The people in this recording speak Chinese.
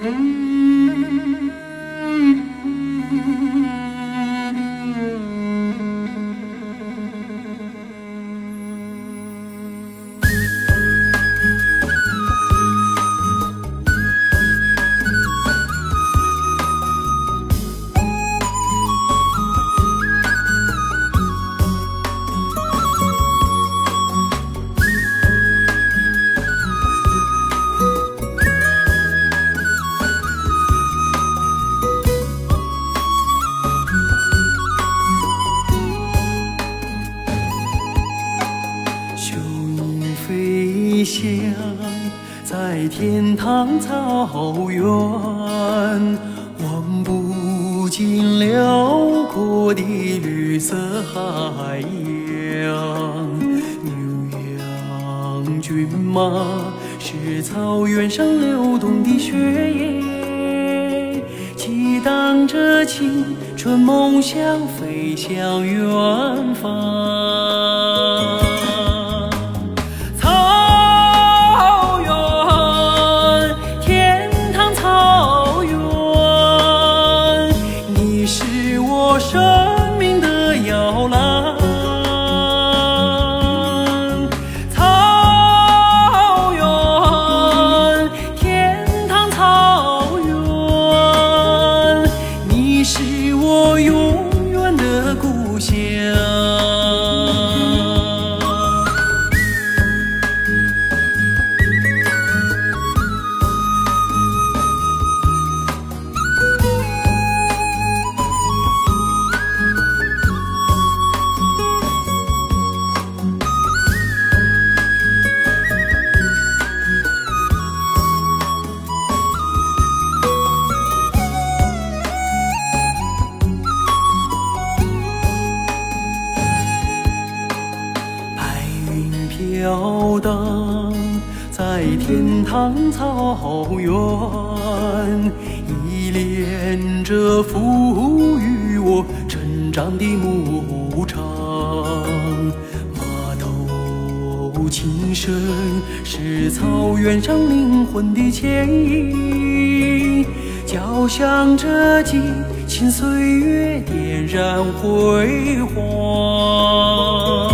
Mm-hmm. 飞翔在天堂草原，望不尽辽阔的绿色海洋。牛羊骏马是草原上流动的血液，激荡着青春梦想，飞向远方。飘荡在天堂草原，依恋着赋予我成长的牧场。马头琴声是草原上灵魂的牵引，交响着激情岁月，点燃辉煌。